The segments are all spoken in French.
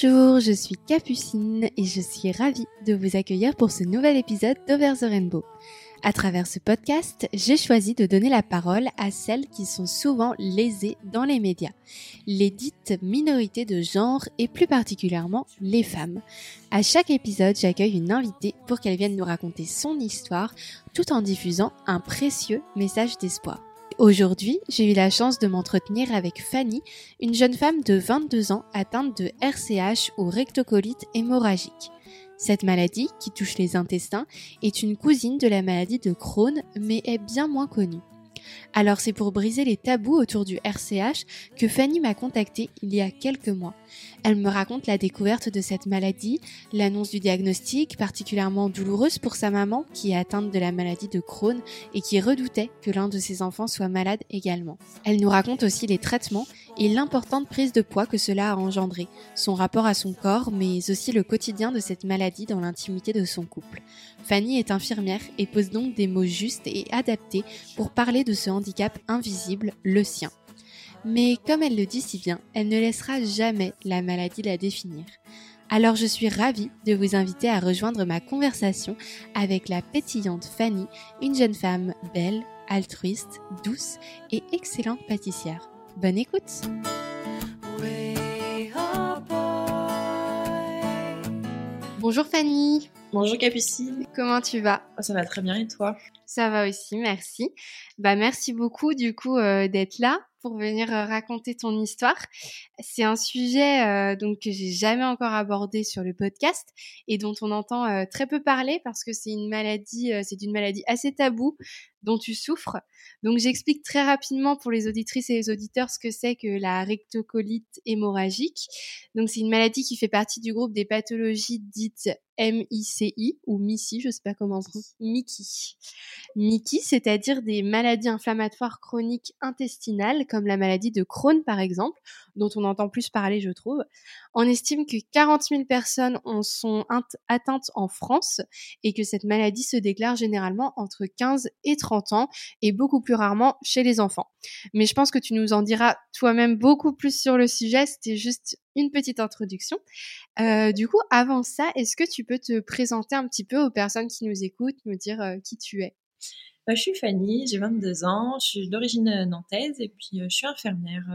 Bonjour, je suis Capucine et je suis ravie de vous accueillir pour ce nouvel épisode d'Over the Rainbow. À travers ce podcast, j'ai choisi de donner la parole à celles qui sont souvent lésées dans les médias, les dites minorités de genre et plus particulièrement les femmes. À chaque épisode, j'accueille une invitée pour qu'elle vienne nous raconter son histoire tout en diffusant un précieux message d'espoir. Aujourd'hui, j'ai eu la chance de m'entretenir avec Fanny, une jeune femme de 22 ans atteinte de RCH ou rectocolite hémorragique. Cette maladie, qui touche les intestins, est une cousine de la maladie de Crohn, mais est bien moins connue. Alors c'est pour briser les tabous autour du RCH que Fanny m'a contactée il y a quelques mois. Elle me raconte la découverte de cette maladie, l'annonce du diagnostic particulièrement douloureuse pour sa maman qui est atteinte de la maladie de Crohn et qui redoutait que l'un de ses enfants soit malade également. Elle nous raconte aussi les traitements et l'importante prise de poids que cela a engendré, son rapport à son corps mais aussi le quotidien de cette maladie dans l'intimité de son couple. Fanny est infirmière et pose donc des mots justes et adaptés pour parler de ce handicap invisible, le sien. Mais comme elle le dit si bien, elle ne laissera jamais la maladie la définir. Alors je suis ravie de vous inviter à rejoindre ma conversation avec la pétillante Fanny, une jeune femme belle, altruiste, douce et excellente pâtissière. Bonne écoute Bonjour Fanny Bonjour Capucine. Comment tu vas? Oh, Ça va très bien et toi? Ça va aussi, merci. Bah merci beaucoup du coup euh, d'être là pour venir euh, raconter ton histoire. C'est un sujet euh, donc que j'ai jamais encore abordé sur le podcast et dont on entend très peu parler parce que c'est une maladie, c'est une maladie assez taboue tu souffres. Donc j'explique très rapidement pour les auditrices et les auditeurs ce que c'est que la rectocolite hémorragique. Donc c'est une maladie qui fait partie du groupe des pathologies dites MICI ou MICI, je sais pas comment on dit, MICI. MICI, c'est-à-dire des maladies inflammatoires chroniques intestinales comme la maladie de Crohn par exemple, dont on entend plus parler je trouve. On estime que 40 000 personnes en sont atteintes en France et que cette maladie se déclare généralement entre 15 et 30 ans et beaucoup plus rarement chez les enfants. Mais je pense que tu nous en diras toi-même beaucoup plus sur le sujet, c'était juste une petite introduction. Euh, du coup, avant ça, est-ce que tu peux te présenter un petit peu aux personnes qui nous écoutent, me dire euh, qui tu es? Bah, Je suis Fanny, j'ai 22 ans, je suis d'origine euh, nantaise et puis je suis infirmière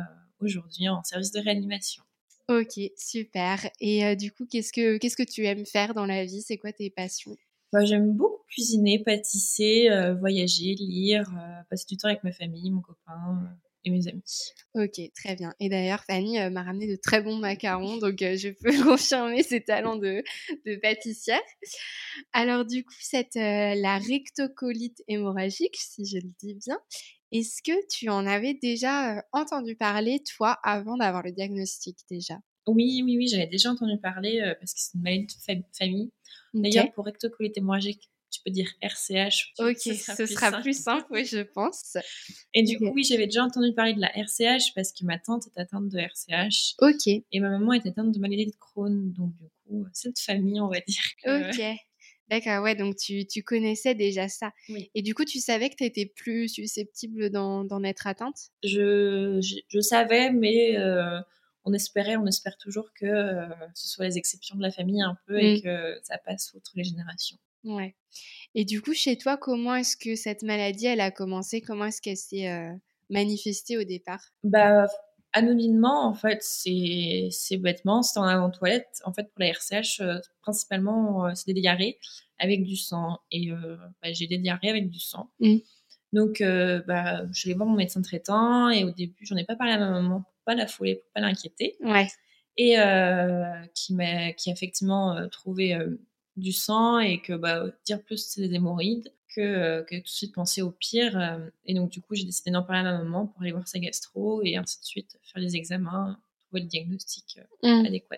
aujourd'hui en service de réanimation. Ok, super. Et du coup, qu'est-ce que qu'est-ce que tu aimes faire dans la vie? C'est quoi tes passions? Bah, J'aime beaucoup cuisiner, pâtisser, voyager, lire, passer du temps avec ma famille, mon copain et mes amis. Ok, très bien. Et d'ailleurs, Fanny euh, m'a ramené de très bons macarons, donc euh, je peux confirmer ses talents de, de, pâtissière. Alors du coup, cette, euh, la rectocolite hémorragique, si je le dis bien, est-ce que tu en avais déjà entendu parler, toi, avant d'avoir le diagnostic déjà? Oui, oui, oui, j'avais déjà entendu parler parce que c'est une maladie de famille. D'ailleurs, pour rectocolite hémorragique, tu peux dire RCH. Ok, ce sera, plus, simple. oui, je pense. Et du coup, oui, j'avais déjà entendu parler de la RCH parce que ma tante est atteinte de RCH. Ok. Et ma maman est atteinte de maladie de Crohn. Donc, du coup, cette famille, on va dire. Ok. D'accord, ouais, donc tu, tu, connaissais déjà ça. Oui. Et du coup, tu savais que tu étais plus susceptible d'en être atteinte? Je, je, savais, mais euh, on espérait, on espère toujours que euh, ce soit les exceptions de la famille un peu et que ça passe outre les générations. Ouais. Et du coup, chez toi, comment est-ce que cette maladie, elle a commencé? Comment est-ce qu'elle s'est euh, manifestée au départ? Bah, anonymement, en fait, c'est, c'est bêtement, c'était en avant-toilette. En fait, pour la RCH, euh, principalement, euh, c'est des diarrhées avec du sang. Et bah, j'ai des diarrhées avec du sang. Mmh. Donc, bah, je vais voir mon médecin traitant et au début, j'en ai pas parlé à ma maman pour pas la fouler, pour pas l'inquiéter. Ouais. Et qui m'a, qui a effectivement trouvé du sang et que bah, dire plus c'est des hémorroïdes que, euh, que tout de suite penser au pire. Euh, et donc, du coup, j'ai décidé d'en parler à ma maman pour aller voir sa gastro et ainsi de suite, faire les examens, trouver le diagnostic euh, mmh. adéquat.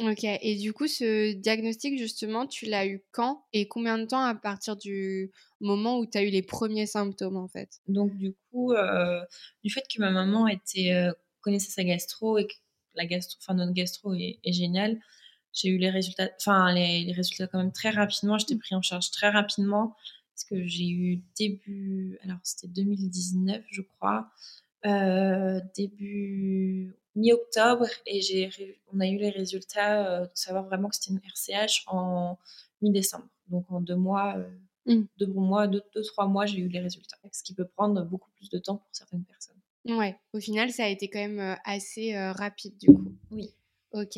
Ok, et du coup, ce diagnostic, justement, tu l'as eu quand et combien de temps à partir du moment où tu as eu les premiers symptômes, en fait? Donc, du coup, du fait que ma maman était, connaissait sa gastro et que la gastro, enfin, notre gastro est, est géniale, j'ai eu les résultats, enfin les, résultats quand même très rapidement. J'étais pris en charge très rapidement parce que j'ai eu début, alors c'était 2019 je crois, euh, début mi-octobre et j'ai, on a eu les résultats de savoir vraiment que c'était une RCH en mi-décembre. Donc en deux mois, mmh. deux mois, deux, deux, trois mois, j'ai eu les résultats. Ce qui peut prendre beaucoup plus de temps pour certaines personnes. Ouais, au final, ça a été quand même assez rapide du coup. Oui. Ok.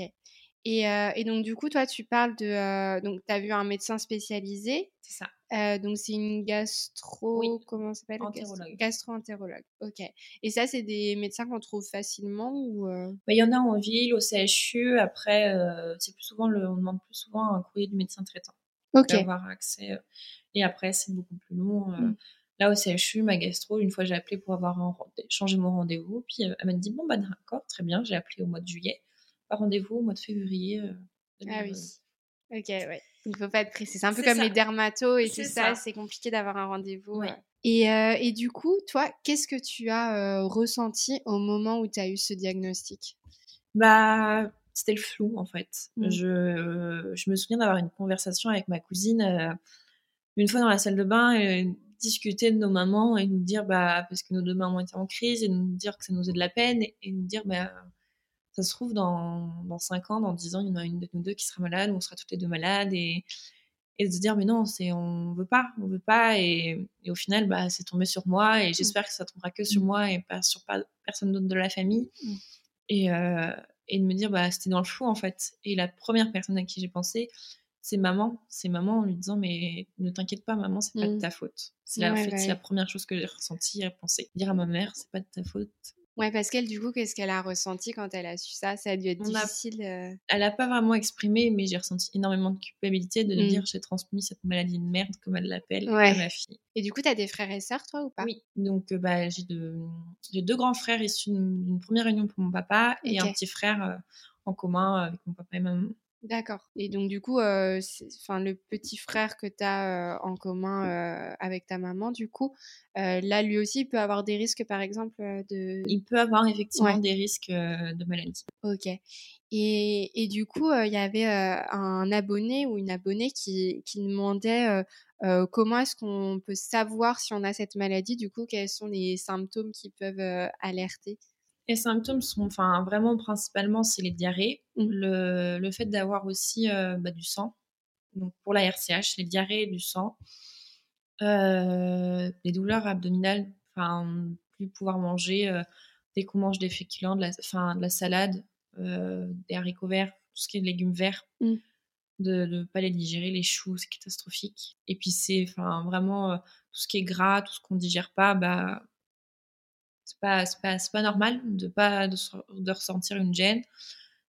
Et, et, donc, du coup, toi, tu parles de. donc, tu as vu un médecin spécialisé. C'est ça. Donc, c'est une gastro. Comment ça s'appelle? Entérologue. Gastro-entérologue. Ok. Et ça, c'est des médecins qu'on trouve facilement ou bah, Il y en a en ville, au CHU. Après, c'est plus souvent le, on demande plus souvent un courrier du médecin traitant. Ok. Avoir accès. Et après, c'est beaucoup plus long. Mmh. Là, au CHU, ma gastro, une fois j'ai appelé pour avoir un, changé mon rendez-vous. Puis elle m'a dit Bon, bah d'accord, très bien. J'ai appelé au mois de juillet pas rendez-vous au mois de février. Euh, ah oui. Ok, ouais. Il ne faut pas être pressé. C'est un peu comme les dermatos et tout ça. C'est compliqué d'avoir un rendez-vous. Et, euh, et, du coup, toi, qu'est-ce que tu as euh, ressenti au moment où tu as eu ce diagnostic? Bah, c'était le flou en fait. Mmh. Je, je, me souviens d'avoir une conversation avec ma cousine une fois dans la salle de bain et discuter de nos mamans et nous dire bah parce que nos deux mamans étaient en crise et nous dire que ça nous faisait de la peine et, et nous dire bah ça se trouve, dans, dans 5 ans, dans 10 ans, il y en a une de nous deux qui sera malade, ou on sera toutes les deux malades, et, et de se dire, mais non, c'est, on veut pas, on veut pas, et, et au final, bah, c'est tombé sur moi, et mmh. j'espère que ça tombera que sur mmh. moi et pas sur pas, personne d'autre de la famille. Mmh. Et, euh, et de me dire, bah, c'était dans le flou, en fait. Et la première personne à qui j'ai pensé, c'est maman. C'est maman en lui disant, mais ne t'inquiète pas, maman, c'est pas de ta faute. C'est la, la première chose que j'ai ressentie et pensé. Dire à ma mère, c'est pas de ta faute, Ouais, parce qu'elle, du coup, qu'est-ce qu'elle a ressenti quand elle a su ça? Ça a dû être difficile. Euh? elle n'a pas vraiment exprimé, mais j'ai ressenti énormément de culpabilité de mmh. dire j'ai transmis cette maladie de merde, comme elle l'appelle, à ma fille. Et du coup, tu as des frères et sœurs, toi, ou pas? Oui, donc bah, j'ai deux... deux grands frères issus d'une première union pour mon papa et un petit frère en commun avec mon papa et maman. D'accord. Et donc, du coup, euh, enfin, le petit frère que tu as en commun avec ta maman, du coup, là, lui aussi, il peut avoir des risques, par exemple, de... Il peut avoir effectivement des risques de maladie. Ok. Et, et du coup, il y avait un abonné ou une abonnée qui, qui demandait comment est-ce qu'on peut savoir si on a cette maladie, du coup, quels sont les symptômes qui peuvent alerter? Les symptômes sont, enfin, vraiment principalement, c'est les diarrhées, mmh. le, le, fait d'avoir aussi euh, bah, du sang. Donc pour la RCH, les diarrhées et du sang, euh, les douleurs abdominales, enfin, plus pouvoir manger euh, dès qu'on mange des féculents, de la, enfin, de la salade, des haricots verts, tout ce qui est légumes verts. Mmh. de ne pas les digérer, les choux, c'est catastrophique. Et puis c'est enfin vraiment tout ce qui est gras, tout ce qu'on digère pas, bah c'est pas, pas, pas normal de pas de, ressentir une gêne,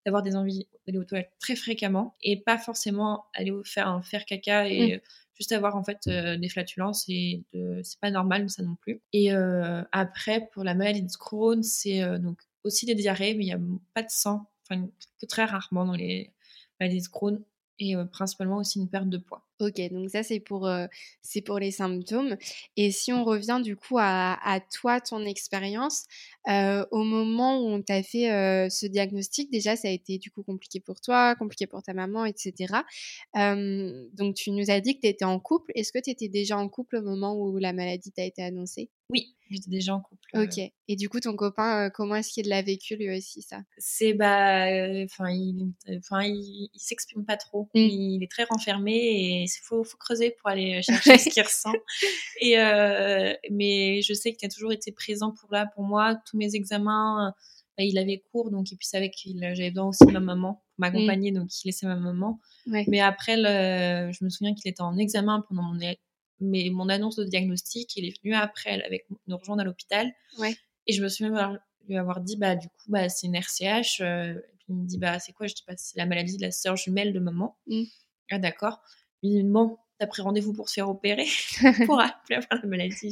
d'avoir des envies d'aller aux toilettes très fréquemment et pas forcément aller faire un faire caca et mmh. juste avoir en fait euh, des flatulences et de, c'est pas normal ça non plus. Et euh, après pour la maladie de Crohn, c'est euh, donc aussi des diarrhées mais il n'y a pas de sang, enfin que très rarement dans les maladies de Crohn et principalement aussi une perte de poids. Ok, donc ça c'est pour, c'est pour les symptômes. Et si on revient du coup à, à toi, ton expérience, au moment où on t'a fait ce diagnostic, déjà ça a été du coup compliqué pour toi, compliqué pour ta maman, etc. donc tu nous as dit que tu étais en couple. Est-ce que tu étais déjà en couple au moment où la maladie t'a été annoncée? Oui, j'étais déjà en couple. Ok. Et du coup, ton copain, comment est-ce qu'il l'a vécu lui aussi ça? C'est bah, enfin, il, enfin, il, s'exprime pas trop. Mmh. Il est très renfermé et il faut, faut, creuser pour aller chercher ce qu'il ressent. Et euh, mais je sais qu'il a toujours été présent pour là, pour moi. Tous mes examens, bah, il avait cours, donc et puis savait que j'avais besoin aussi de ma maman pour m'accompagner, donc il laissait ma maman. Mais après, le, je me souviens qu'il était en examen pendant mon mais mon annonce de diagnostic, il est venu après avec nous rejoindre à l'hôpital. Ouais. Et je me souviens lui avoir dit, bah, du coup, bah, c'est une RCH. Euh, et puis il me dit, bah, c'est quoi Je dis, bah, c'est la maladie de la sœur jumelle de maman. Mmh. Ah, d'accord. Il me dit, bon, t'as pris rendez-vous pour se faire opérer pour plus avoir la maladie.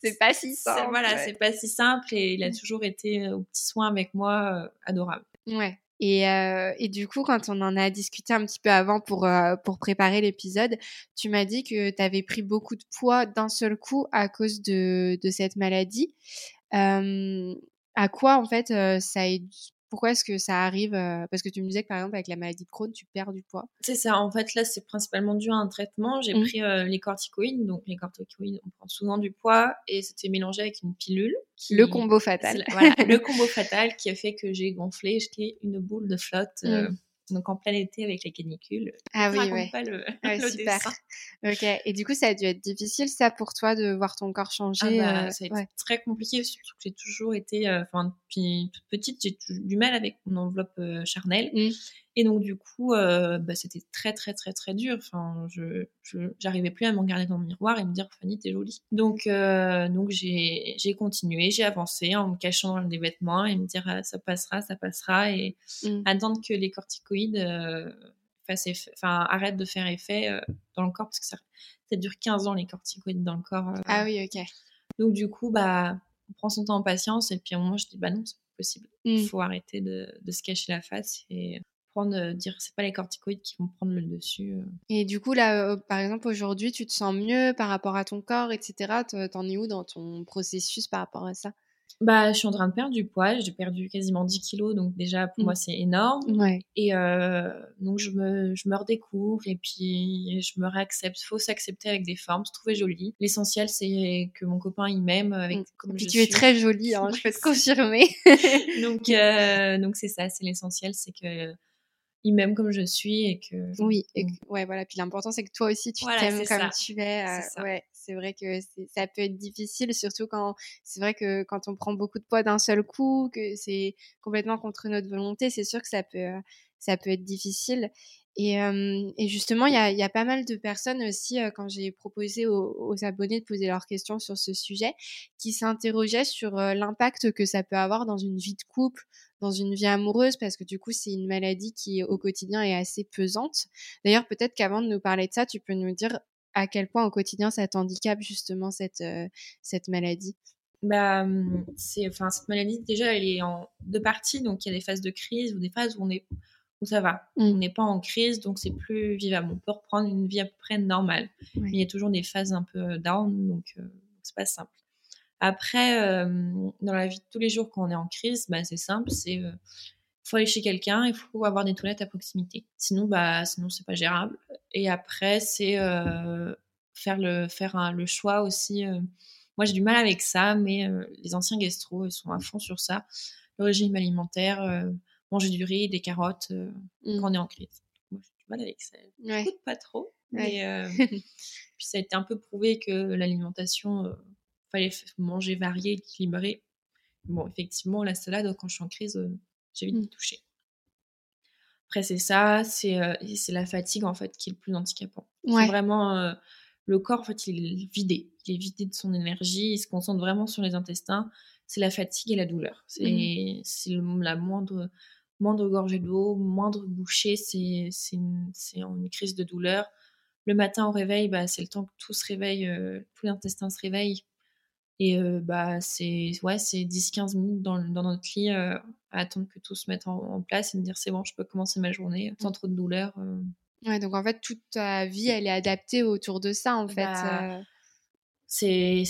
c'est pas si simple. Voilà, c'est pas si simple et il a toujours été euh, au petit soin avec moi, euh, adorable. Ouais. Et, euh, et, du coup, quand on en a discuté un petit peu avant pour, euh, pour préparer l'épisode, tu m'as dit que tu avais pris beaucoup de poids d'un seul coup à cause de, de cette maladie. Euh, à quoi, en fait, ça a, pourquoi est-ce que ça arrive Parce que tu me disais que par exemple avec la maladie de Crohn, tu perds du poids. C'est ça. En fait, là, c'est principalement dû à un traitement. J'ai mmh. pris les corticoïdes. Donc, les corticoïdes, on prend souvent du poids et c'était mélangé avec une pilule. Le combo fatal. voilà, le combo fatal qui a fait que j'ai gonflé. J'étais une boule de flotte. Mmh donc en plein été avec les canicules. Ah oui, ouais. pas le, super. Ok. Et du coup, ça a dû être difficile, ça, pour toi, de voir ton corps changer. Ah bah, euh, ça a été très compliqué, surtout que j'ai toujours été, euh, enfin, depuis toute petite, j'ai du mal avec mon enveloppe euh, charnelle. Mmh. Et donc, du coup, euh, bah, c'était très, très, très, très dur. Enfin, je, j'arrivais plus à me regarder dans le miroir et me dire, Fanny, t'es jolie. Donc, euh, donc j'ai, j'ai continué, j'ai avancé en me cachant dans des vêtements et me dire, ah, ça passera, ça passera et mmh. attendre que les corticoïdes euh, fassent enfin, arrêtent de faire effet euh, dans le corps parce que ça, ça dure 15 ans, les corticoïdes dans le corps. Ah oui, ok. Donc, du coup, bah, on prend son temps en patience et puis à un moment, je dis, bah non, c'est possible. Il mmh. faut arrêter de, de se cacher la face et prendre, euh, dire c'est pas les corticoïdes qui vont prendre le dessus. Euh. Et du coup, là, euh, par exemple, aujourd'hui, tu te sens mieux par rapport à ton corps, etc. T'en es où dans ton processus par rapport à ça? Bah, je suis en train de perdre du poids. J'ai perdu quasiment 10 kilos, donc déjà pour mmh. moi c'est énorme. Ouais. Et donc je me, je me redécouvre et puis je me réaccepte. Il faut s'accepter avec des formes, se trouver jolie. L'essentiel c'est que mon copain il m'aime avec mmh. comme je tu es très jolie, hein, je peux te confirmer. donc donc c'est ça, c'est l'essentiel, c'est que il m'aime comme je suis et que oui et ouais voilà. Puis l'important c'est que toi aussi tu t'aimes comme tu es euh, ouais c'est vrai que ça peut être difficile surtout quand c'est vrai que quand on prend beaucoup de poids d'un seul coup que c'est complètement contre notre volonté c'est sûr que ça peut ça peut être difficile et, et, justement, il y a, y a, pas mal de personnes aussi, quand j'ai proposé aux, aux, abonnés de poser leurs questions sur ce sujet, qui s'interrogeaient sur l'impact que ça peut avoir dans une vie de couple, dans une vie amoureuse, parce que du coup, c'est une maladie qui, au quotidien, est assez pesante. D'ailleurs, peut-être qu'avant de nous parler de ça, tu peux nous dire à quel point au quotidien ça t'handicape justement cette, cette maladie? Bah, c'est, enfin, cette maladie, déjà, elle est en deux parties. Donc, il y a des phases de crise ou des phases où on est où ça va. Mmh. On n'est pas en crise, donc c'est plus vivable. On peut reprendre une vie à peu près normale. Mais il y a toujours des phases un peu down, donc euh, c'est pas simple. Après, euh, dans la vie de tous les jours, quand on est en crise, bah, c'est simple, c'est euh, faut aller chez quelqu'un, il faut avoir des toilettes à proximité. Sinon, bah, sinon c'est pas gérable. Et après, c'est faire le faire le choix aussi. moi, j'ai du mal avec ça, mais les anciens gastro, ils sont à fond sur ça. Le régime alimentaire manger du riz, des carottes euh, mmh. quand on est en crise. Moi, j'ai du mal avec ça. Ouais. coûte pas trop. Mais, euh, puis ça a été un peu prouvé que l'alimentation, euh, fallait manger varié, équilibré. Bon, effectivement, la salade, quand je suis en crise, j'ai envie de toucher. Après, c'est ça, c'est c'est la fatigue en fait qui est le plus handicapant. C'est vraiment le corps, en fait, il est vidé. Il est vidé de son énergie, il se concentre vraiment sur les intestins. C'est la fatigue et la douleur. C'est mmh. la moindre moindre gorgée d'eau, moindre bouchée, c'est une, une, crise de douleur. Le matin au réveil, bah, c'est le temps que tout se réveille, euh, tout l'intestin se réveille. Et euh, bah, c'est ouais, 10-15 minutes dans, dans, notre lit euh, à attendre que tout se mette en, place et me dire c'est bon, je peux commencer ma journée sans trop de douleur. Ouais, donc en fait, toute ta vie, elle est adaptée autour de ça, en fait. Bah, c'est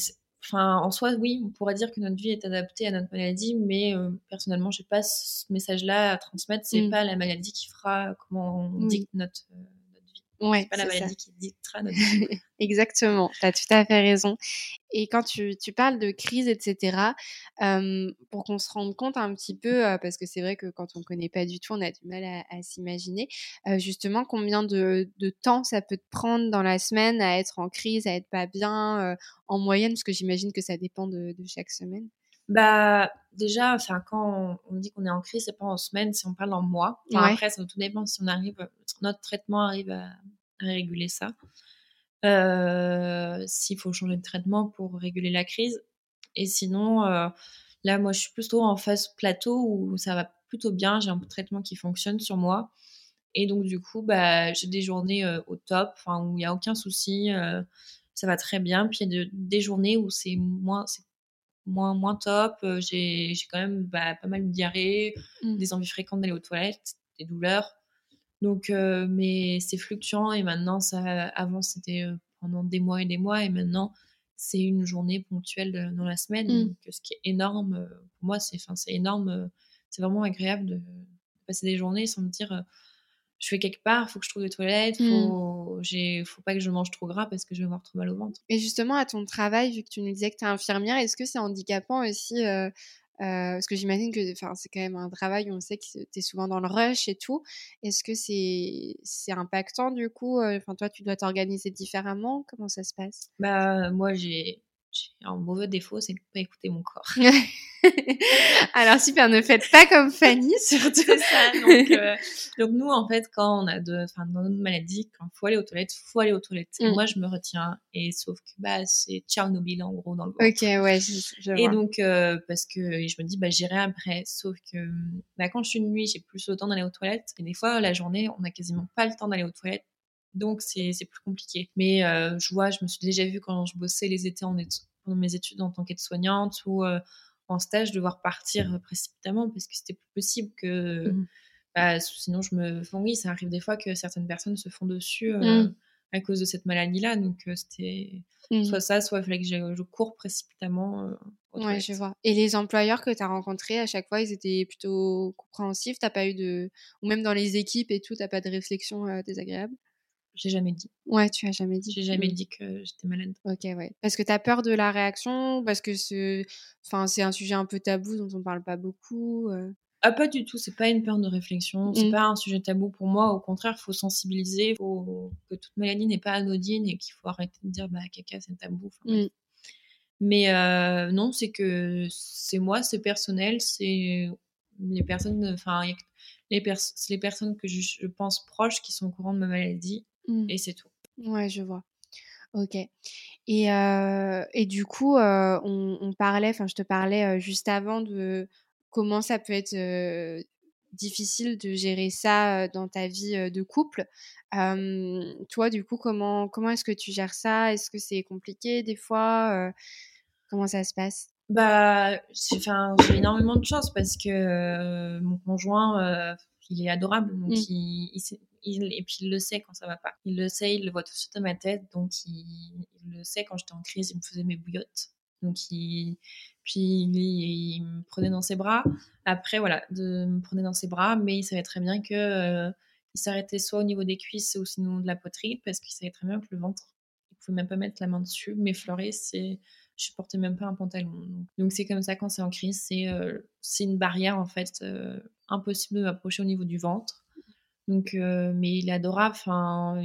Enfin, en soi, oui, on pourrait dire que notre vie est adaptée à notre maladie, mais euh, personnellement, j'ai pas ce message-là à transmettre. C'est mmh. pas la maladie qui fera comment on dicte notre, euh, Ouais, c'est pas la maladie qui dictera notre Exactement, tu as tout à fait raison. Et quand tu, tu parles de crise, etc., euh, pour qu'on se rende compte un petit peu, euh, parce que c'est vrai que quand on ne connaît pas du tout, on a du mal à, à s'imaginer, euh, justement, combien de, de, temps ça peut te prendre dans la semaine à être en crise, à être pas bien, en moyenne, parce que j'imagine que ça dépend de, de chaque semaine. Bah, déjà, enfin, quand on dit qu'on est en crise, c'est pas en semaine, si on parle en mois. Après, ça tout dépend si on arrive, notre traitement arrive à, réguler ça. Euh, s'il faut changer de traitement pour réguler la crise. Et sinon, euh, là, moi, je suis plutôt en phase plateau où ça va plutôt bien. J'ai un traitement qui fonctionne sur moi. Et donc, du coup, bah, j'ai des journées euh, au top, où il n'y a aucun souci. ça va très bien. Puis, il y a des journées où c'est moins, moins, moins top. Euh, j'ai quand même bah, pas mal de diarrhée, mmh. des envies fréquentes d'aller aux toilettes, des douleurs. Donc, euh, mais c'est fluctuant et maintenant, ça, avant, c'était euh, pendant des mois et des mois et maintenant, c'est une journée ponctuelle dans la semaine. Mmh. ce qui est énorme, pour moi, c'est énorme. c'est vraiment agréable de passer des journées sans me dire je vais quelque part, faut que je trouve des toilettes, Mmh. faut, j'ai, faut pas que je mange trop gras parce que je vais avoir trop mal au ventre. Et justement, à ton travail, vu que tu nous disais que tu es infirmière, est-ce que c'est handicapant aussi euh, euh, Parce que j'imagine que c'est quand même un travail on sait que tu es souvent dans le rush et tout. Est-ce que c'est c'est impactant du coup Enfin, toi, tu dois t'organiser différemment? Comment ça se passe? Bah, moi, j'ai un mauvais défaut, c'est de pas écouter mon corps. Alors super, ne faites pas comme Fanny, surtout. Ça. Donc, euh, donc nous, en fait, quand on a de, enfin, dans notre maladie, quand faut aller aux toilettes, faut aller aux toilettes. Et Mm. moi, je me retiens. Et sauf que bah, c'est Tchernobyl en gros dans le ventre. Ok, ouais, je, je Et vois. donc, euh, parce que je me dis, bah, j'irai après. Sauf que bah, quand je suis de nuit, j'ai plus le temps d'aller aux toilettes. Et des fois, la journée, on n'a quasiment pas le temps d'aller aux toilettes. Donc, c'est plus compliqué. Mais euh, je vois, je me suis déjà vue quand je bossais les étés en pendant mes études en tant qu'aide-soignante ou euh, en stage, devoir partir précipitamment parce que c'était plus possible que. Mhm. bah, sinon, je me. Enfin, oui, ça arrive des fois que certaines personnes se font dessus euh, Mhm. à cause de cette maladie-là. Donc, c'était soit ça, soit il fallait que je, je cours précipitamment. Ouais, je vois. Et les employeurs que tu as rencontrés, à chaque fois, ils étaient plutôt compréhensifs? T'as pas eu de. Ou même dans les équipes et tout, t'as pas de réflexion désagréable? J'ai jamais dit. Ouais, tu as jamais dit. J'ai jamais dit que j'étais malade. Ok, ouais. Parce que tu as peur de la réaction, parce que ce... enfin, c'est un sujet un peu tabou dont on parle pas beaucoup. euh. Ah, pas du tout, c'est pas une peur de réflexion, c'est Mm. pas un sujet tabou pour moi, au contraire, faut sensibiliser, faut que toute maladie n'est pas anodine et qu'il faut arrêter de dire bah caca c'est tabou. Enfin. Mm. Mais euh, non, c'est que c'est moi, c'est personnel, c'est les personnes, enfin, les, pers c'est les personnes que je, je pense proches qui sont au courant de ma maladie Mm. et c'est tout. Ouais, je vois. Ok. Et, euh, et du coup, euh, on, on parlait, enfin, je te parlais euh, juste avant de comment ça peut être euh, difficile de gérer ça euh, dans ta vie euh, de couple. Euh, toi, du coup, comment, comment est-ce que tu gères ça? Est-ce que c'est compliqué des fois Euh, Comment ça se passe? Bah, j'ai enfin, j'ai énormément de chance parce que euh, mon conjoint, euh, il est adorable, donc Mm. il, il sait- et puis il le sait quand ça va pas. Il le sait, il le voit tout de suite dans ma tête, donc il, le sait quand j'étais en crise, il me faisait mes bouillottes, donc il, puis il, me prenait dans ses bras. Après, voilà, de me prenait dans ses bras, mais il savait très bien que euh, il s'arrêtait soit au niveau des cuisses ou sinon de la poitrine, parce qu'il savait très bien que le ventre, il pouvait même pas mettre la main dessus, m'effleurer, c'est je portais même pas un pantalon. Donc- c'est comme ça quand c'est en crise, c'est euh, une barrière en fait euh, impossible de m'approcher au niveau du ventre. Donc euh, mais il adorable. Enfin,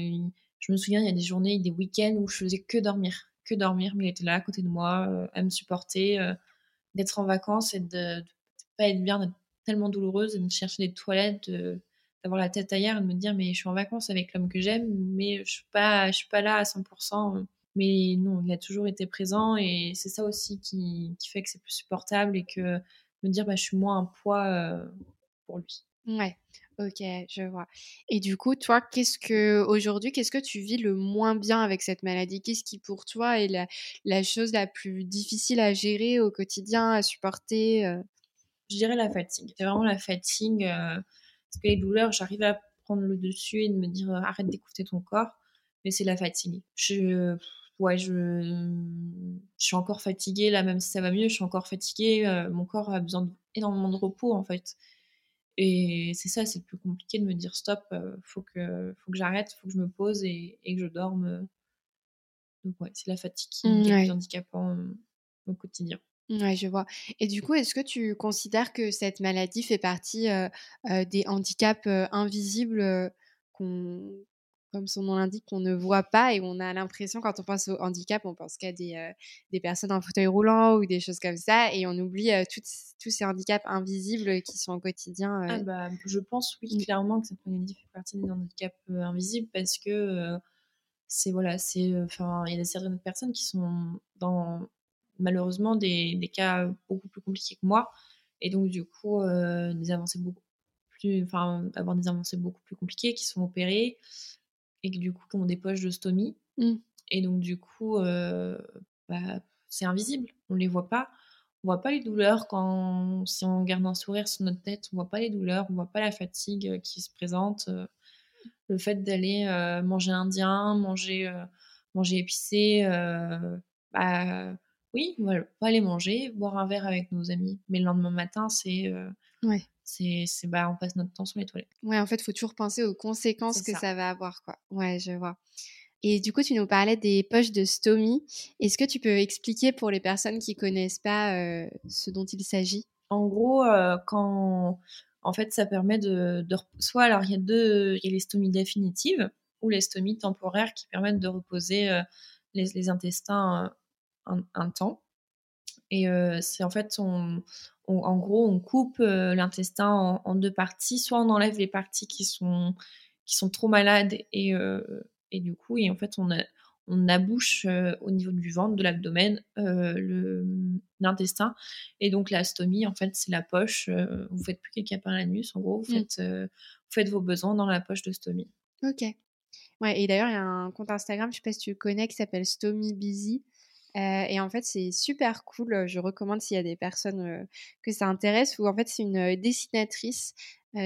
je me souviens il y a des journées, des week-ends où je faisais que dormir, que dormir, mais il était là à côté de moi, euh, à me supporter, euh, d'être en vacances et de, de pas être bien, d'être tellement douloureuse, et de chercher des toilettes, de- d'avoir la tête ailleurs et de me dire mais je suis en vacances avec l'homme que j'aime, mais je suis pas, je suis pas là à 100%. Mais non, il a toujours été présent et c'est ça aussi qui, qui fait que c'est plus supportable et que me dire bah, je suis moins un poids euh, pour lui. Ouais, ok, je vois. Et du coup, toi, qu'est-ce que aujourd'hui, qu'est-ce que tu vis le moins bien avec cette maladie? Qu'est-ce qui pour toi est la, chose la plus difficile à gérer au quotidien, à supporter? euh? Je dirais la fatigue. C'est vraiment la fatigue. euh, parce que les douleurs, j'arrive à prendre le dessus et de me dire euh, arrête d'écouter ton corps. Mais c'est la fatigue. Je, ouais, je, suis encore fatiguée là, même si ça va mieux, je suis encore fatiguée. mon corps a besoin d'énormément de repos en fait. Et c'est ça, c'est le plus compliqué de me dire stop, euh, faut que, faut que j'arrête, faut que je me pose et, et que je dorme. Donc ouais, c'est la fatigue qui, Mm, qui est le ouais. plus handicapant euh, au quotidien. Ouais, je vois. Et du coup, est-ce que tu considères que cette maladie fait partie euh, euh, des handicaps euh, invisibles qu'on, comme son nom l'indique, qu'on ne voit pas et on a l'impression, quand on pense au handicap, on pense qu'à des, euh, des personnes en fauteuil roulant ou des choses comme ça et on oublie euh, toutes- tous ces handicaps invisibles qui sont au quotidien. Ah euh. bah, je pense oui clairement que cette maladie fait partie des handicaps euh, invisibles parce que euh, c'est voilà c'est enfin il y a certaines personnes qui sont dans malheureusement des, des cas beaucoup plus compliqués que moi et donc du coup des avancées beaucoup plus enfin avoir des avancées beaucoup plus compliquées qui sont opérées et que du coup qui ont des poches de stomie. Mm. et donc du coup euh, bah, c'est invisible. On les voit pas. On voit pas les douleurs quand si on garde un sourire sur notre tête. On voit pas les douleurs. On voit pas la fatigue euh, qui se présente euh, le fait d'aller euh, manger indien manger euh, manger épicé bah oui on va aller manger boire un verre avec nos amis. Mais le lendemain matin c'est Ouais. C'est, c'est bah, on passe notre temps sur les toilettes. Ouais, en fait, il faut toujours penser aux conséquences que ça. va avoir, quoi. Ouais, je vois. Et du coup, tu nous parlais des poches de stomie. Est-ce que tu peux expliquer pour les personnes qui connaissent pas ce dont il s'agit? En gros, quand en fait, ça permet de, de soit alors il y a deux, il y a les stomies définitives ou les stomies temporaires qui permettent de reposer les, les, intestins un, un, temps. Et c'est en fait, on, en gros, on coupe l'intestin en, deux parties. Soit on enlève les parties qui sont, qui sont trop malades et, et du coup, et en fait, on, on abouche au niveau du ventre, de l'abdomen, l'intestin. Et donc, la stomie, en fait, c'est la poche. vous faites plus caca par l'anus. En gros, vous, mmh. faites, vous faites vos besoins dans la poche de stomie. Ok. Ouais, et d'ailleurs, il y a un compte Instagram, je sais pas si tu le connais, qui s'appelle Stomy Busy. Euh, et en fait, c'est super cool. Je recommande s'il y a des personnes euh, que ça intéresse. Ou en fait, c'est une euh, dessinatrice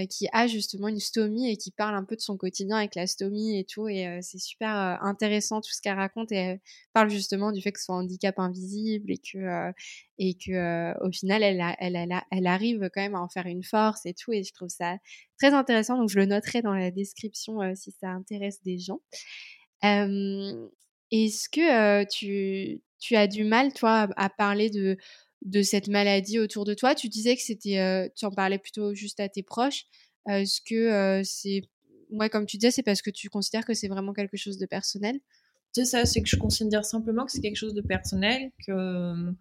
qui a justement une stomie et qui parle un peu de son quotidien avec la stomie et tout. Et c'est super intéressant tout ce qu'elle raconte. Et elle parle justement du fait que un handicap invisible et que, et que au final, elle, elle, elle, arrive quand même à en faire une force et tout. Et je trouve ça très intéressant. Donc, je le noterai dans la description si ça intéresse des gens. Est-ce que tu, tu as du mal, toi, à, parler de, de cette maladie autour de toi? Tu disais que c'était, tu en parlais plutôt juste à tes proches. Est-ce que c'est, ouais, comme tu disais, c'est parce que tu considères que c'est vraiment quelque chose de personnel? C'est ça, c'est que je considère simplement que c'est quelque chose de personnel, que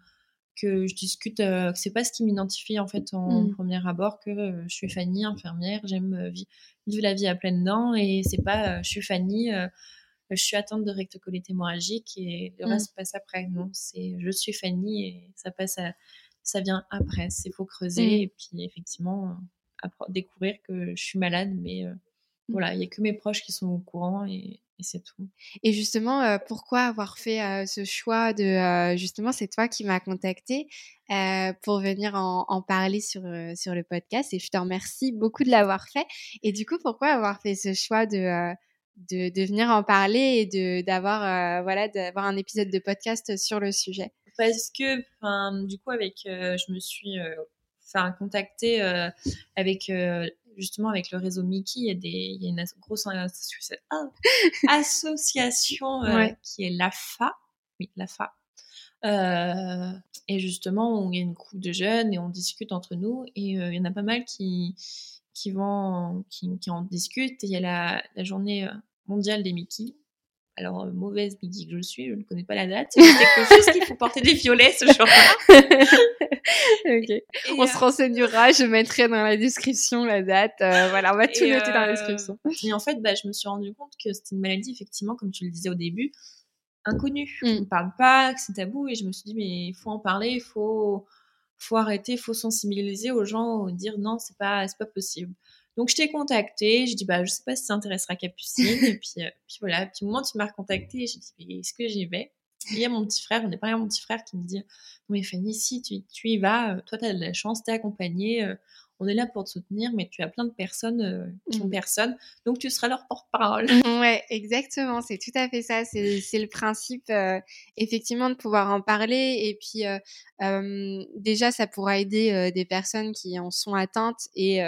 que je discute, que c'est pas ce qui m'identifie en fait en mmh. premier abord, que je suis Fanny, infirmière, j'aime vivre la vie à pleines dents et c'est pas je suis Fanny, je suis atteinte de rectocolite hémorragique et le mmh. reste passe après. Non, c'est je suis Fanny et ça passe ça vient après. C'est faut creuser mmh. et puis effectivement découvrir que je suis malade, mais euh, mmh. voilà, il y a que mes proches qui sont au courant et, c'est tout. Et justement, euh, pourquoi avoir fait euh, ce choix de justement, c'est toi qui m'as contacté pour venir en, en parler sur sur le podcast et je te remercie beaucoup de l'avoir fait. Et du coup, pourquoi avoir fait ce choix de de, de, venir en parler et de d'avoir euh, voilà d'avoir un épisode de podcast sur le sujet. Parce que du coup avec euh, je me suis euh, enfin contacter avec justement avec le réseau Mickey il y a des il y a une grosse association qui est l'AFA oui l'AFA. Et justement on y a une groupe de jeunes et on discute entre nous et il y en a pas mal qui qui vont, qui, qui en discutent. Il y a la, la journée euh, mondiale des Mickey. Alors, euh, mauvaise Mickey que je suis, je ne connais pas la date. C'est quelque chose qu'il faut porter des violets ce jour-là. on se euh, renseignera, je mettrai dans la description la date. voilà, on va tout noter dans la description. Et en fait, bah, je me suis rendu compte que c'était une maladie, effectivement, comme tu le disais au début, inconnue. Mm. On ne parle pas, que c'est tabou. Et je me suis dit, mais il faut en parler, il faut faut arrêter, faut sensibiliser aux gens, dire non, c'est pas, c'est pas possible. Donc je t'ai contacté, je dis bah je sais pas si ça intéressera Capucine et puis, euh, puis voilà, puis au moment où tu m'as recontacté, j'ai dit mais est-ce que j'y vais? Il y a mon petit frère, on est pas mon petit frère qui me dit mais Fanny si tu, tu y vas, euh, toi tu as de la chance, t'es accompagnée, euh, on est là pour te soutenir, mais tu as plein de personnes euh, qui ont mmh. personne, donc tu seras leur porte-parole. Ouais, exactement, c'est tout à fait ça. C'est le principe, euh, effectivement, de pouvoir en parler. Et puis, euh, déjà, ça pourra aider des personnes qui en sont atteintes et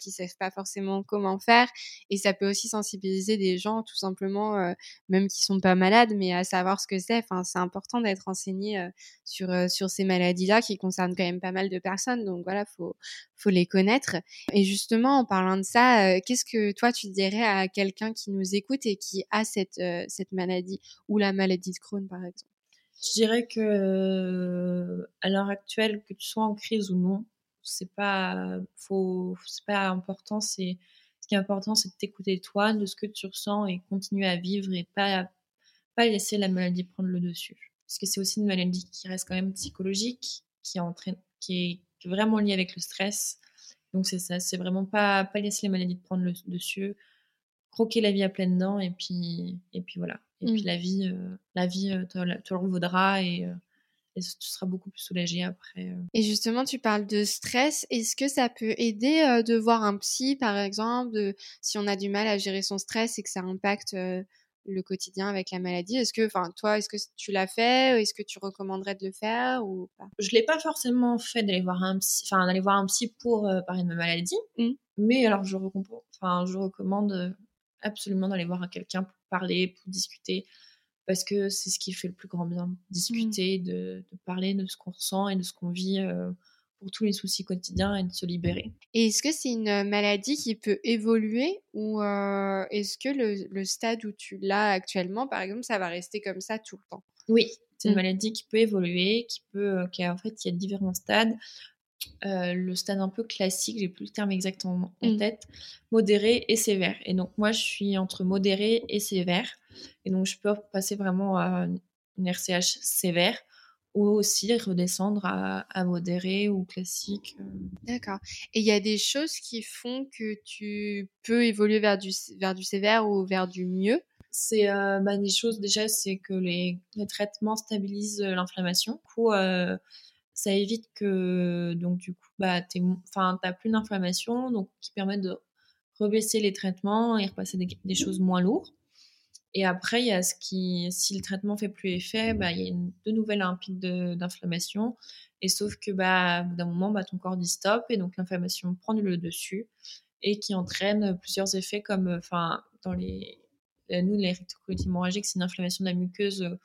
qui savent pas forcément comment faire. Et ça peut aussi sensibiliser des gens, tout simplement, même qui sont pas malades, mais à savoir ce que c'est. Enfin, c'est important d'être enseigné sur sur ces maladies-là qui concernent quand même pas mal de personnes. Donc voilà, faut faut les connaître. Et justement, en parlant de ça, euh, qu'est-ce que toi tu dirais à quelqu'un qui nous écoute et qui a cette, euh, cette maladie ou la maladie de Crohn par exemple? Je dirais que à l'heure actuelle, que tu sois en crise ou non, c'est pas faut, c'est pas important. C'est ce qui est important, c'est de t'écouter toi, de ce que tu ressens et continuer à vivre et pas pas laisser la maladie prendre le dessus. Parce que c'est aussi une maladie qui reste quand même psychologique, qui entraîne, qui est vraiment liée avec le stress, donc c'est ça, c'est vraiment pas, pas laisser les maladies de prendre le dessus, croquer la vie à pleines dents et puis, et puis voilà. Et puis mmh. la vie, euh, la vie euh, te, te le vaudra et, euh, et, tu seras beaucoup plus soulagé après. Et justement, tu parles de stress. Est-ce que ça peut aider de voir un psy, par exemple, de, si on a du mal à gérer son stress et que ça impacte le quotidien avec la maladie? Est-ce que, enfin, toi, est-ce que tu l'as fait? Est-ce que tu recommanderais de le faire ou pas? Je l'ai pas forcément fait d'aller voir un psy, enfin d'aller voir un psy pour parler de ma maladie. Mmh. Mais alors, je, enfin, je recommande absolument d'aller voir quelqu'un pour parler, pour discuter, parce que c'est ce qui fait le plus grand bien. Discuter, mmh. de, parler de ce qu'on ressent et de ce qu'on vit pour tous les soucis quotidiens et de se libérer. Et est-ce que c'est une maladie qui peut évoluer ou est-ce que le, stade où tu l'as actuellement, par exemple, ça va rester comme ça tout le temps? Oui, c'est une mmh. maladie qui peut évoluer, qui peut, qui en fait, il y a différents stades. le stade un peu classique, j'ai plus le terme exactement en mmh. tête, modéré et sévère. Et donc moi, je suis entre modéré et sévère. Et donc je peux passer vraiment à une RCH sévère ou aussi redescendre à, à modéré ou classique. Euh. D'accord. Et il y a des choses qui font que tu peux évoluer vers du, vers du sévère ou vers du mieux? C'est euh, bah, des choses déjà c'est que les, les, traitements stabilisent l'inflammation du coup euh, ça évite que donc du coup bah enfin t'as plus d'inflammation donc qui permet de rebaisser les traitements et repasser des, des choses moins lourdes et après, il y a ce qui, si le traitement fait plus effet, bah, il y a une, de nouvelles un d'inflammation. Et sauf que, bah, d'un moment, bah, ton corps dit stop et donc l'inflammation prend le dessus et qui entraîne plusieurs effets comme, enfin, dans les, euh, nous, les rectocolites hémorragiques, c'est une inflammation de la muqueuse euh,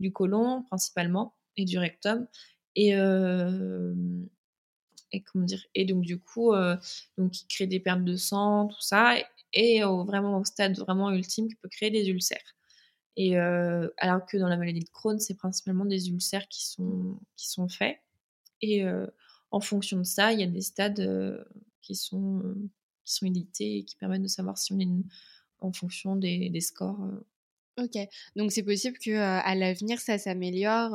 du côlon principalement et du rectum. Et, euh, et comment dire? Et donc du coup euh, donc il crée des pertes de sang tout ça vraiment au stade vraiment ultime qui peut créer des ulcères. Et euh, alors que dans la maladie de Crohn, c'est principalement des ulcères qui sont, qui sont faits. Et euh, en fonction de ça, il y a des stades euh, qui, sont, qui sont édités et qui permettent de savoir si on est en fonction des, des scores. Ok, donc c'est possible que à l'avenir ça s'améliore,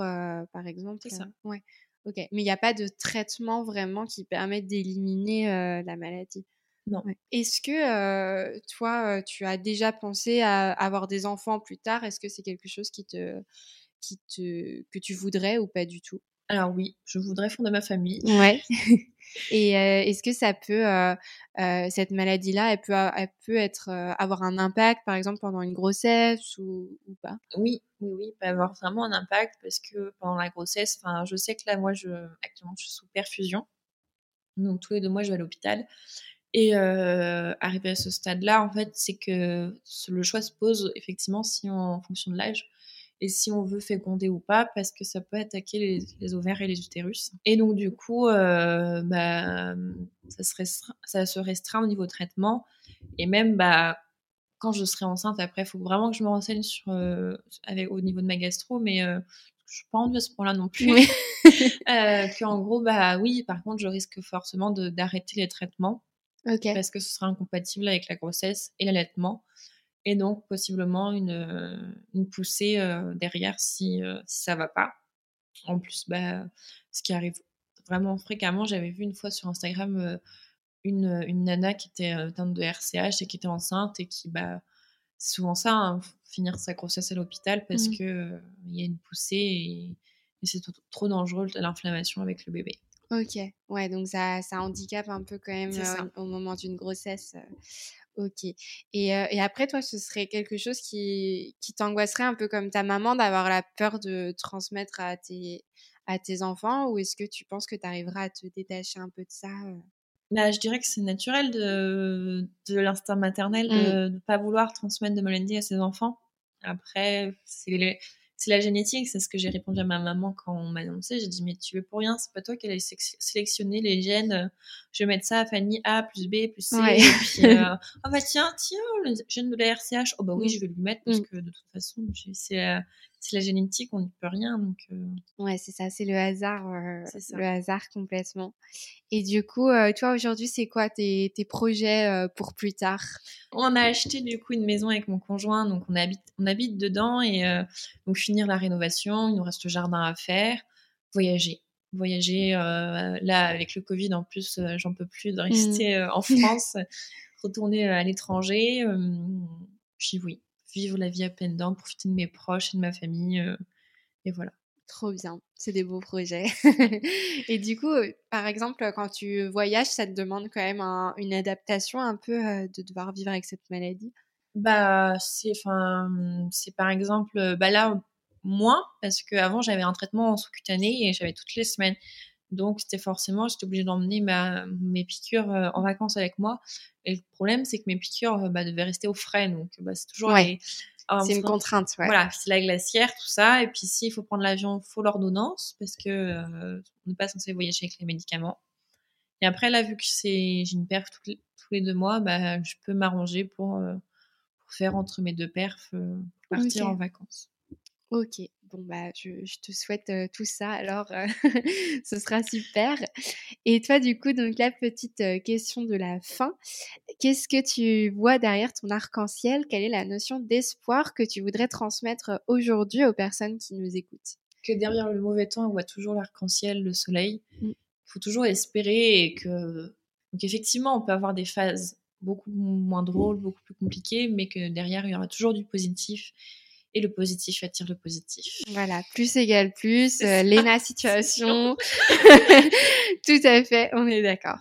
par exemple. C'est ça. Ouais. Ok, mais il n'y a pas de traitement vraiment qui permette d'éliminer la maladie? Non. Est-ce que toi, tu as déjà pensé à avoir des enfants plus tard? Est-ce que c'est quelque chose qui te, qui te, que tu voudrais ou pas du tout? Alors oui, je voudrais fonder ma famille. Ouais. Et est-ce que ça peut, cette maladie-là, elle peut, elle peut être, avoir un impact, par exemple pendant une grossesse ou, ou, pas? Oui, oui, oui, peut avoir vraiment un impact parce que pendant la grossesse, je sais que là, moi, je, actuellement, je suis sous perfusion, donc tous les deux mois, je vais à l'hôpital et euh, arrivé à ce stade-là, en fait, c'est que le choix se pose effectivement si on, en fonction de l'âge et si on veut féconder ou pas, parce que ça peut attaquer les, ovaires et les utérus. Et donc du coup, euh, bah, ça, se restreint, ça se restreint au niveau traitement. Et même bah, quand je serai enceinte, après, il faut vraiment que je me renseigne sur, euh, avec, au niveau de ma gastro, mais euh, je suis pas rendue à ce point-là non plus. Oui. euh, Qu'en gros, bah oui, par contre, je risque forcément d'arrêter les traitements parce que ce sera incompatible avec la grossesse et l'allaitement. Et donc, possiblement, une, une poussée euh, derrière si, euh, si ça va pas. En plus, bah, ce qui arrive vraiment fréquemment, j'avais vu une fois sur Instagram euh, une, une nana qui était atteinte de RCH et qui était enceinte et qui, bah, c'est souvent ça, hein, finir sa grossesse à l'hôpital parce qu'il mmh. que il y a une poussée et, et c'est trop dangereux l'inflammation avec le bébé. Ok, ouais, donc ça, ça handicape un peu quand même au moment d'une grossesse. ok. Et, et, après, toi, ce serait quelque chose qui, qui t'angoisserait un peu comme ta maman d'avoir la peur de transmettre à tes, à tes enfants ou est-ce que tu penses que tu arriveras à te détacher un peu de ça bah, je dirais que c'est naturel de, de l'instinct maternel mmh. de ne pas vouloir transmettre de maladie à ses enfants. Après, c'est c'est la génétique, c'est ce que j'ai répondu à ma maman quand on m'a annoncé. J'ai dit, mais tu veux pour rien, c'est pas toi qui allais sélectionner les gènes. Je vais mettre ça à Fanny A plus B plus C. Et puis, euh, oh bah tiens, tiens, le gène de la RCH. Oh bah oui, mm. je vais lui mettre parce mm. que de toute façon, c'est la, la, génétique, on n'y peut rien. Donc, euh... Ouais, c'est ça, c'est le hasard, euh, le hasard complètement. Et du coup, euh, toi aujourd'hui, c'est quoi tes, tes projets pour plus tard? On a acheté du coup une maison avec mon conjoint, donc on habite, on habite dedans et donc finir la rénovation. Il nous reste le jardin à faire, voyager, voyager. là, avec le Covid en plus, j'en peux plus de rester mmh. en France, retourner à l'étranger. puis oui, vivre la vie à peine dedans, profiter de mes proches et de ma famille. et voilà. Trop bien, c'est des beaux projets. et du coup, par exemple, quand tu voyages, ça te demande quand même une adaptation un peu de devoir vivre avec cette maladie? Bah, c'est, enfin, c'est par exemple, bah là, moins, parce qu'avant, j'avais un traitement sous-cutané et j'avais toutes les semaines. Donc, c'était forcément, j'étais obligée d'emmener ma, mes piqûres euh, en vacances avec moi. Et le problème, c'est que mes piqûres euh, bah, devaient rester au frais. Donc, bah, c'est toujours. Ouais. c'est une contrainte, ouais. Voilà, c'est la glacière, tout ça. Et puis, s'il faut prendre l'avion, il faut l'ordonnance parce que euh, on n'est pas censé voyager avec les médicaments. Et après, là, vu que c'est, j'ai une perf tous les deux mois, bah, je peux m'arranger pour, pour, faire entre mes deux perfs, partir en vacances. Ok, bon bah je, te souhaite tout ça alors ce sera super. Et toi du coup donc la petite question de la fin, qu'est-ce que tu vois derrière ton arc-en-ciel? Quelle est la notion d'espoir que tu voudrais transmettre aujourd'hui aux personnes qui nous écoutent? Que derrière le mauvais temps on voit toujours l'arc-en-ciel, le soleil. Mmh. Il faut toujours espérer et que donc effectivement on peut avoir des phases beaucoup moins drôles, beaucoup plus compliquées, mais que derrière il y aura toujours du positif et le positif attire le positif. Voilà, plus égale plus, euh, Léna situation. Tout à fait, on est d'accord.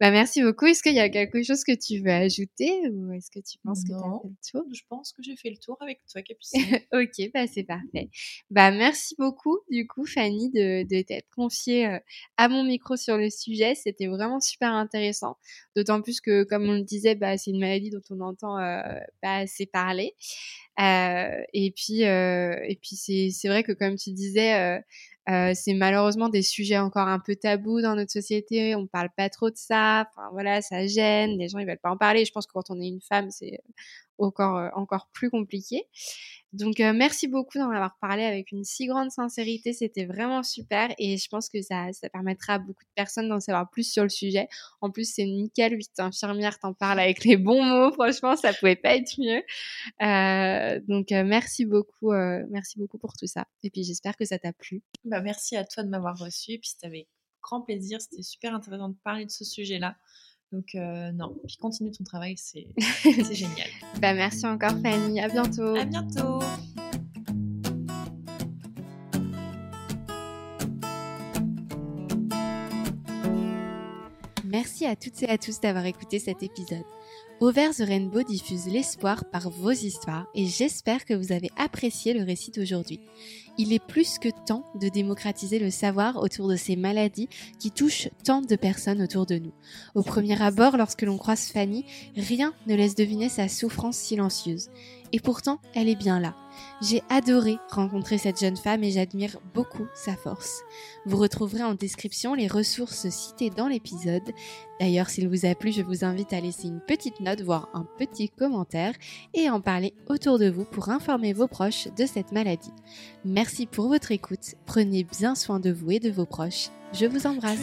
Bah merci beaucoup. Est-ce qu'il y a quelque chose que tu veux ajouter ou est-ce que tu penses que tu as fait le tour? Je pense que j'ai fait le tour avec toi, Capucine. ok, bah c'est parfait. Bah merci beaucoup du coup Fanny de, de t'être confiée euh, à mon micro sur le sujet. C'était vraiment super intéressant. D'autant plus que comme on le disait, bah c'est une maladie dont on entend euh, pas assez parler. Euh, et puis, euh, et puis c'est, vrai que comme tu disais, euh, euh, c'est malheureusement des sujets encore un peu tabous dans notre société. On parle pas trop de ça. Enfin voilà, ça gêne. Les gens ils veulent pas en parler. Je pense que quand on est une femme, c'est encore encore plus compliqué. Donc euh, merci beaucoup d'en avoir parlé avec une si grande sincérité, c'était vraiment super et je pense que ça, ça permettra à beaucoup de personnes d'en savoir plus sur le sujet. En plus c'est nickel, huit infirmières t'en parlent avec les bons mots, franchement ça pouvait pas être mieux. Euh, donc euh, merci beaucoup, merci beaucoup pour tout ça et puis j'espère que ça t'a plu. Bah, merci à toi de m'avoir reçu et puis c'était avec grand plaisir, c'était super intéressant de parler de ce sujet-là. Donc euh, non, puis continue ton travail, c'est génial. bah merci encore Fanny, à bientôt. À bientôt. Merci à toutes et à tous d'avoir écouté cet épisode. Over the Rainbow diffuse l'espoir par vos histoires et j'espère que vous avez apprécié le récit d'aujourd'hui. Il est plus que temps de démocratiser le savoir autour de ces maladies qui touchent tant de personnes autour de nous. Au premier abord, lorsque l'on croise Fanny, rien ne laisse deviner sa souffrance silencieuse. Et pourtant, elle est bien là. J'ai adoré rencontrer cette jeune femme et j'admire beaucoup sa force. Vous retrouverez en description les ressources citées dans l'épisode. D'ailleurs, s'il vous a plu, je vous invite à laisser une petite note, voire un petit commentaire et en parler autour de vous pour informer vos proches de cette maladie. Merci pour votre écoute. Prenez bien soin de vous et de vos proches. Je vous embrasse.